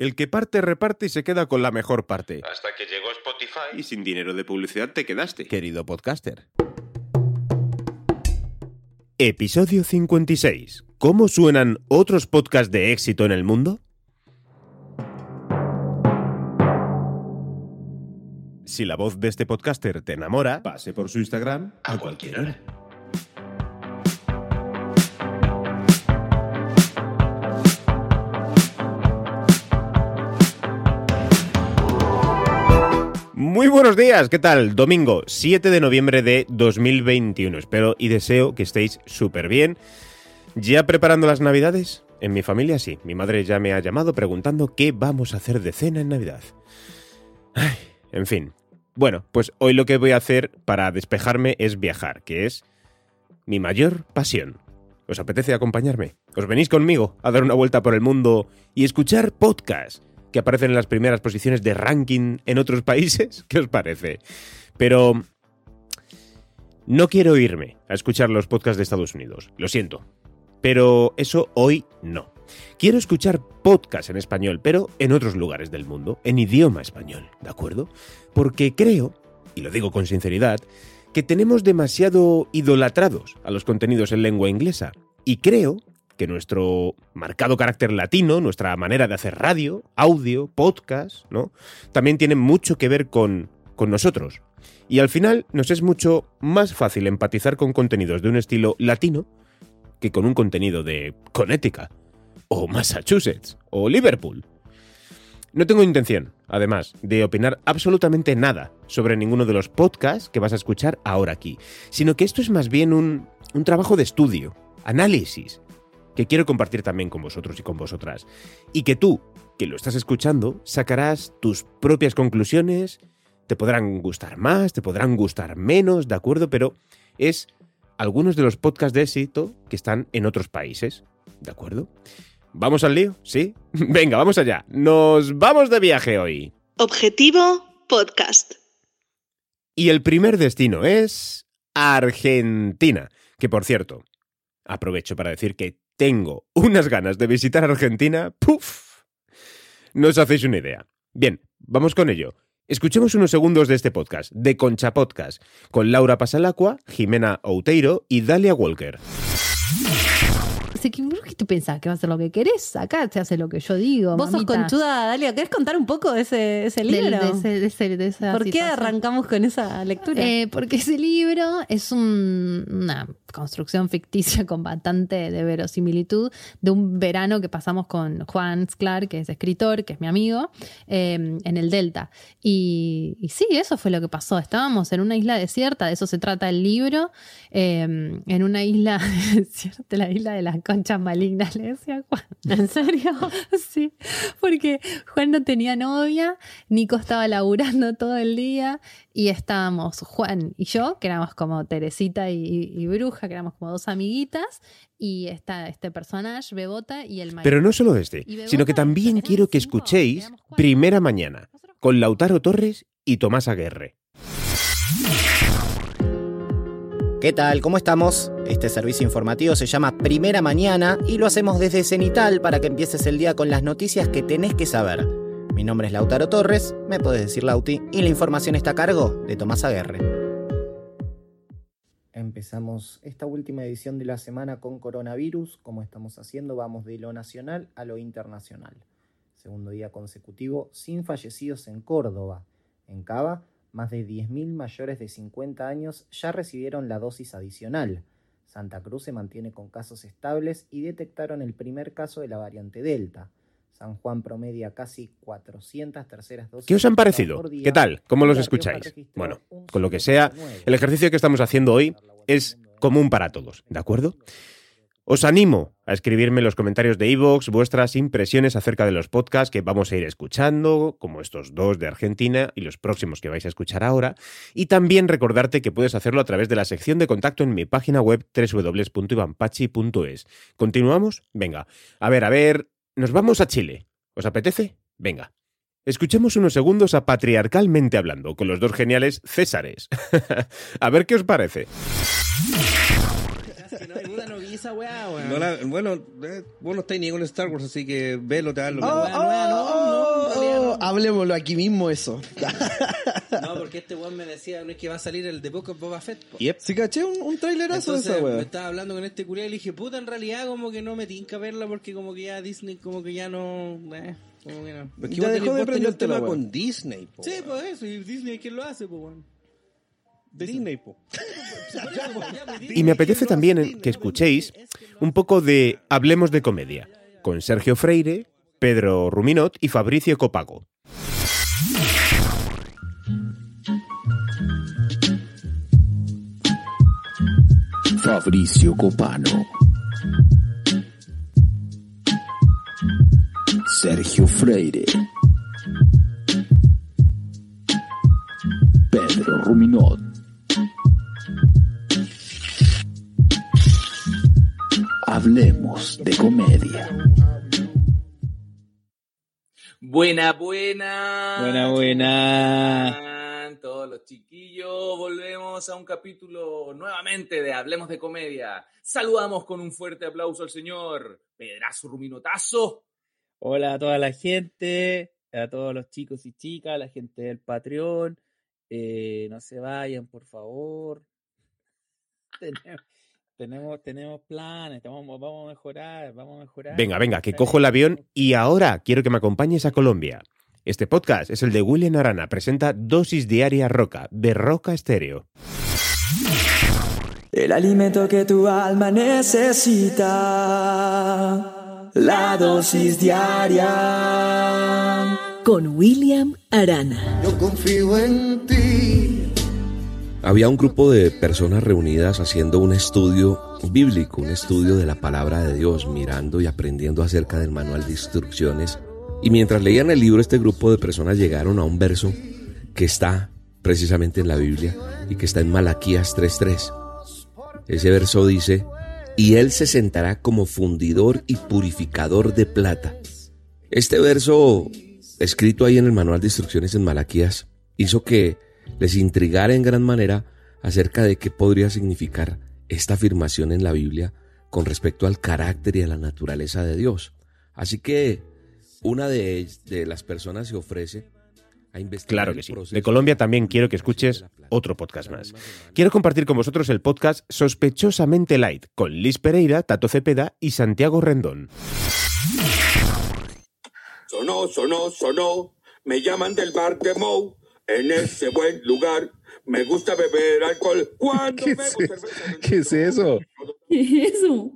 El que parte reparte y se queda con la mejor parte. Hasta que llegó Spotify Y sin dinero de publicidad te quedaste. Querido podcaster. Episodio 56. ¿Cómo suenan otros podcasts de éxito en el mundo? Si la voz de este podcaster te enamora, pase por su Instagram a cualquier hora. Muy buenos días, ¿qué tal? Domingo 7 de noviembre de 2021. Espero y deseo que estéis súper bien. ¿Ya preparando las navidades? En mi familia sí. Mi madre ya me ha llamado preguntando qué vamos a hacer de cena en Navidad. Ay, en fin. Bueno, pues hoy lo que voy a hacer para despejarme es viajar, que es mi mayor pasión. ¿Os apetece acompañarme? ¿Os venís conmigo a dar una vuelta por el mundo y escuchar podcasts que aparecen en las primeras posiciones de ranking en otros países? ¿Qué os parece? Pero no quiero irme a escuchar los podcasts de Estados Unidos. Lo siento. Pero eso hoy no. Quiero escuchar podcasts en español, pero en otros lugares del mundo, en idioma español, ¿de acuerdo? Porque creo, y lo digo con sinceridad, que tenemos demasiado idolatrados a los contenidos en lengua inglesa. Y creo que nuestro marcado carácter latino, nuestra manera de hacer radio, audio, podcast, ¿no? También tiene mucho que ver con, con nosotros. Y al final nos es mucho más fácil empatizar con contenidos de un estilo latino que con un contenido de Connecticut, o Massachusetts, o Liverpool. No tengo intención, además, de opinar absolutamente nada sobre ninguno de los podcasts que vas a escuchar ahora aquí, sino que esto es más bien un, un trabajo de estudio, análisis, que quiero compartir también con vosotros y con vosotras. Y que tú, que lo estás escuchando, sacarás tus propias conclusiones, te podrán gustar más, te podrán gustar menos, ¿de acuerdo? Pero es algunos de los podcasts de éxito que están en otros países, ¿de acuerdo? ¿Vamos al lío? ¿Sí? Venga, vamos allá. Nos vamos de viaje hoy. Objetivo Podcast. Y el primer destino es Argentina, que por cierto, aprovecho para decir que tengo unas ganas de visitar Argentina. ¡Puf! No os hacéis una idea. Bien, vamos con ello. Escuchemos unos segundos de este podcast, de Concha Podcast, con Laura Pasalacua, Jimena Outeiro y Dalia Walker. Así que, ¿por qué tú pensás que va a hacer lo que querés? Acá se hace lo que yo digo. Vos sos mamita. conchuda, Dalia. ¿Querés contar un poco de ese, libro? de de ese- de ¿Por qué arrancamos con esa lectura? Eh, porque ese libro es un- una construcción ficticia con bastante de verosimilitud de un verano que pasamos con Juan Sklar, que es escritor, que es mi amigo, eh, en el Delta. Y, y sí, eso fue lo que pasó. Estábamos en una isla desierta, de eso se trata el libro, eh, en una isla desierta, la isla de las conchas malignas, le decía Juan. ¿En serio? Sí, porque Juan no tenía novia, Nico estaba laburando todo el día y estábamos Juan y yo, que éramos como Teresita y, y Bruja, que éramos como dos amiguitas, y está este personaje, Bebota y el maestro. Pero no solo este, sino que también quiero que escuchéis. Primera Mañana, con Lautaro Torres y Tomás Aguerre. ¿Qué tal? ¿Cómo estamos? Este servicio informativo se llama Primera Mañana y lo hacemos desde Cenital para que empieces el día con las noticias que tenés que saber. Mi nombre es Lautaro Torres, me podés decir Lauti, y la información está a cargo de Tomás Aguerre. Empezamos esta última edición de la semana con coronavirus. Como estamos haciendo, vamos de lo nacional a lo internacional. Segundo día consecutivo sin fallecidos en Córdoba. En Cava, más de 10.000 mayores de 50 años ya recibieron la dosis adicional. Santa Cruz se mantiene con casos estables y detectaron el primer caso de la variante Delta. San Juan promedia casi 400 terceras dosis. ¿Qué os han parecido? ¿Qué tal? ¿Cómo los escucháis? Bueno, con lo que sea. El ejercicio que estamos haciendo hoy es común para todos, ¿de acuerdo? Os animo a escribirme en los comentarios de iVoox vuestras impresiones acerca de los podcasts que vamos a ir escuchando, como estos dos de Argentina y los próximos que vais a escuchar ahora. Y también recordarte que puedes hacerlo a través de la sección de contacto en mi página web www.ivanpachi.es. ¿Continuamos? Venga. A ver, a ver. Nos vamos a Chile. ¿Os apetece? Venga. Escuchemos unos segundos a Patriarcalmente Hablando con los dos geniales Césares. a ver qué os parece. Esa weá, weón. No la- bueno, eh, vos no estáis ni con Star Wars, así que velo, te lo Oh, nueva, no, no, hablemoslo, hablemoslo aquí mismo eso. No, porque este weón me decía, no es que va a salir el de Book of Boba Fett. po. Yep. Sí, caché un, un trailerazo de me estaba hablando con este culiao y le dije, puta, en realidad como que no me tinca verla porque como que ya Disney como que ya no... eh, como que no. Porque Ya vos dejó tenés- de vos tenés la tema weá. con Disney, po. Sí, pues eso, y Disney ¿quién lo hace, pues weón? Disney, po. Y me apetece también que escuchéis un poco de Hablemos de Comedia, con Sergio Freire, Pedro Ruminot y Fabricio Copago. Fabricio Copano. Sergio Freire. Pedro Ruminot. Hablemos de comedia. Buena, buena. Buena, buena. Todos los chiquillos, volvemos a un capítulo nuevamente de Hablemos de Comedia. Saludamos con un fuerte aplauso al señor Pedrazo Ruminotazo. Hola a toda la gente, a todos los chicos y chicas, a la gente del Patreon. Eh, no se vayan, por favor. Tenemos, tenemos, tenemos planes, vamos, vamos a mejorar, vamos a mejorar. Venga, venga, que cojo el avión y ahora quiero que me acompañes a Colombia. Este podcast es el de William Arana, presenta Dosis Diaria Roca, de Roca Estéreo. El alimento que tu alma necesita. La dosis diaria. Con William Arana. Yo confío en ti. Había un grupo de personas reunidas haciendo un estudio bíblico, un estudio de la palabra de Dios, mirando y aprendiendo acerca del manual de instrucciones. Y mientras leían el libro, este grupo de personas llegaron a un verso que está precisamente en la Biblia y que está en Malaquías 3.3. Ese verso dice, y él se sentará como fundidor y purificador de plata. Este verso, escrito ahí en el manual de instrucciones en Malaquías, hizo que les intrigara en gran manera acerca de qué podría significar esta afirmación en la Biblia con respecto al carácter y a la naturaleza de Dios. Así que una de, de las personas se ofrece a investigar. Claro el que sí. De Colombia también quiero que escuches otro podcast más. Quiero compartir con vosotros el podcast Sospechosamente Light, con Liz Pereira, Tato Cepeda y Santiago Rendón. Sonó, sonó, sonó. Me llaman del bar de Moe. En ese buen lugar. Me gusta beber alcohol. Cuando ¿Qué bebo es, cerveza. no ¿Qué es eso? ¿Qué es eso?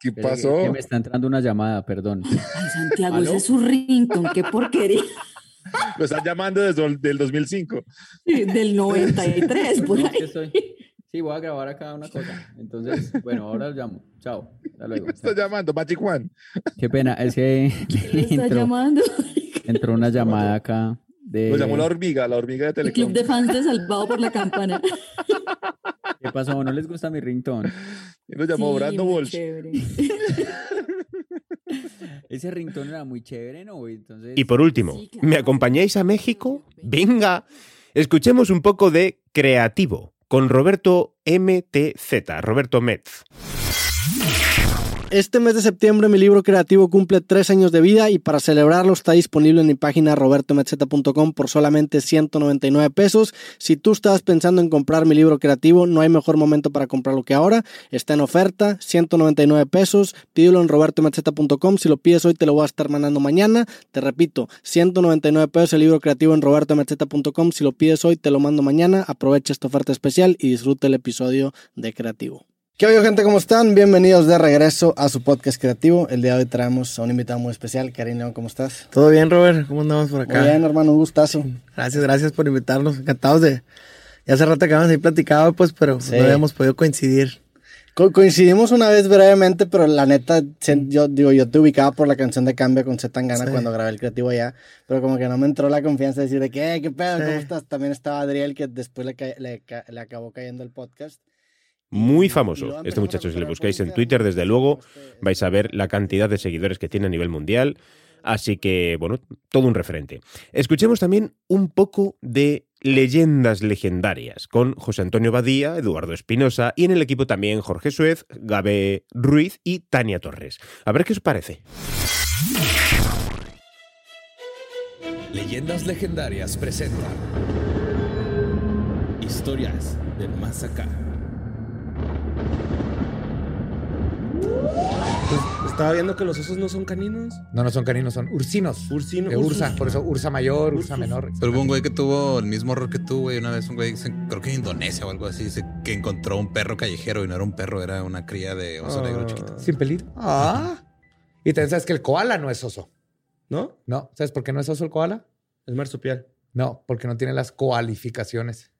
¿Qué Espera, que- pasó? que me está entrando una llamada, perdón. Ay, Santiago, ¿Aló? ese es su rington, qué porquería. Lo están llamando desde el del 2005. Del 93, por ahí. estoy- Sí, voy a grabar acá una cosa. Entonces, bueno, ahora lo llamo. Chao. Hasta luego. Está llamando, Magic Juan. Qué pena, es que ¿Quién está entró, llamando? entró una llamada acá de... Lo llamó la hormiga, la hormiga de El Telecom. club de fans de Salvado por la Campana. ¿Qué pasó? ¿No les gusta mi ringtone? Lo llamó Sí, Brando Walsh. Ese ringtone era muy chévere, ¿no? Entonces... Y por último, Sí, claro. ¿me acompañáis a México? Venga, escuchemos un poco de Creativo con Roberto MTZ, Roberto Metz. Este mes de septiembre mi libro creativo cumple tres años de vida y para celebrarlo está disponible en mi página robertometzeta.com por solamente 199 pesos. Si tú estabas pensando en comprar mi libro creativo, no hay mejor momento para comprarlo que ahora. Está en oferta, 199 pesos. Pídelo en robertometzeta.com. Si lo pides hoy te lo voy a estar mandando mañana. Te repito, 199 pesos el libro creativo en robertometzeta.com. Si lo pides hoy te lo mando mañana. Aprovecha esta oferta especial y disfruta el episodio de creativo. ¿Qué oye gente? ¿Cómo están? Bienvenidos de regreso a su podcast creativo. El día de hoy traemos a un invitado muy especial. León, ¿cómo estás? ¿Todo bien, Robert? ¿Cómo andamos por acá? Muy bien, hermano, un gustazo. Gracias, gracias por invitarnos. Encantados de... Ya hace rato que habíamos ahí platicado, pues, pero Sí. no habíamos podido coincidir. Co- coincidimos una vez brevemente, pero la neta, yo digo, yo te ubicaba por la canción de Cambio con Z Tangana Sí. cuando grabé el creativo allá, pero como que no me entró la confianza de decir de que, "Eh, ¿qué pedo? ¿Cómo Sí. estás? También estaba Adriel, que después le, le le acabó cayendo el podcast. Muy famoso este muchacho. Si le buscáis en Twitter, desde luego, vais a ver la cantidad de seguidores que tiene a nivel mundial. Así que, bueno, todo un referente. Escuchemos también un poco de leyendas legendarias con José Antonio Badía, Eduardo Espinosa y en el equipo también Jorge Suez, Gabe Ruiz y Tania Torres. A ver qué os parece. Leyendas Legendarias presenta Historias del Más Acá. Pues, estaba viendo que los osos no son caninos. No, no son caninos, son ursinos. Ursinos. De ursa, por eso ursa mayor, ursa menor. Pero hubo un güey que tuvo el mismo error que tú, güey. Una vez un güey, creo que en Indonesia o algo así, dice que encontró un perro callejero y no era un perro, era una cría de oso negro chiquito. Sin pelito. Ah. Y también sabes que el koala no es oso. ¿No? No. ¿Sabes por qué no es oso el koala? Es marsupial. No, porque no tiene las coalificaciones.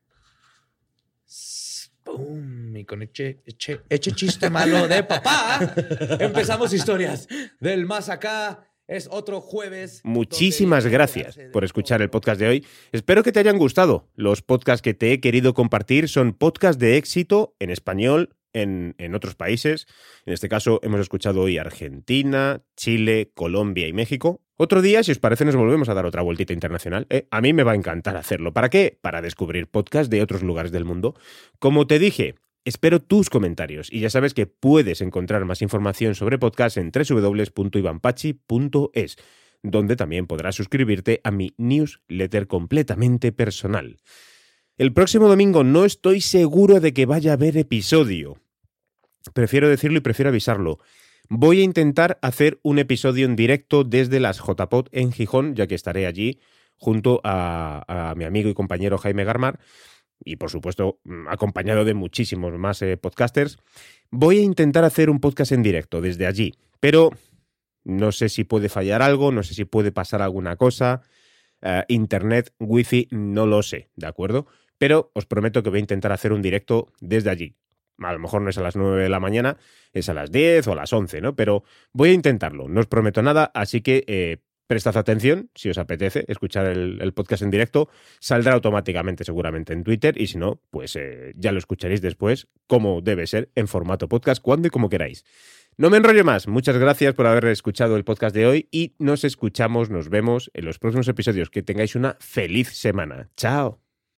Y con eche, eche, eche chiste malo de papá. Empezamos historias del más acá. Es otro jueves. Muchísimas gracias por escuchar el podcast de hoy. Espero que te hayan gustado. Los podcasts que te he querido compartir son podcasts de éxito en español en, en otros países. En este caso hemos escuchado hoy Argentina, Chile, Colombia y México. Otro día, si os parece, nos volvemos a dar otra vueltita internacional. Eh, a mí me va a encantar hacerlo. ¿Para qué? Para descubrir podcasts de otros lugares del mundo. Como te dije, Espero tus comentarios y ya sabes que puedes encontrar más información sobre podcast en www.ivanpachi.es, donde también podrás suscribirte a mi newsletter completamente personal. El próximo domingo no estoy seguro de que vaya a haber episodio. Prefiero decirlo y prefiero avisarlo. Voy a intentar hacer un episodio en directo desde las JPod en Gijón, ya que estaré allí junto a mi amigo y compañero Jaime Garmar y por supuesto mm, acompañado de muchísimos más eh, podcasters. Voy a intentar hacer un podcast en directo desde allí, pero no sé si puede fallar algo, no sé si puede pasar alguna cosa. Eh, internet, wifi, no lo sé, ¿de acuerdo? Pero os prometo que voy a intentar hacer un directo desde allí. A lo mejor no es a las 9 de la mañana, es a las 10 o a las 11, ¿no? Pero voy a intentarlo, no os prometo nada, así que eh, prestad atención, si os apetece escuchar el, podcast en directo, saldrá automáticamente seguramente en Twitter y si no, pues eh, ya lo escucharéis después, como debe ser, en formato podcast, cuando y como queráis. No me enrollo más, muchas gracias por haber escuchado el podcast de hoy y nos escuchamos, nos vemos en los próximos episodios. Que tengáis una feliz semana. Chao.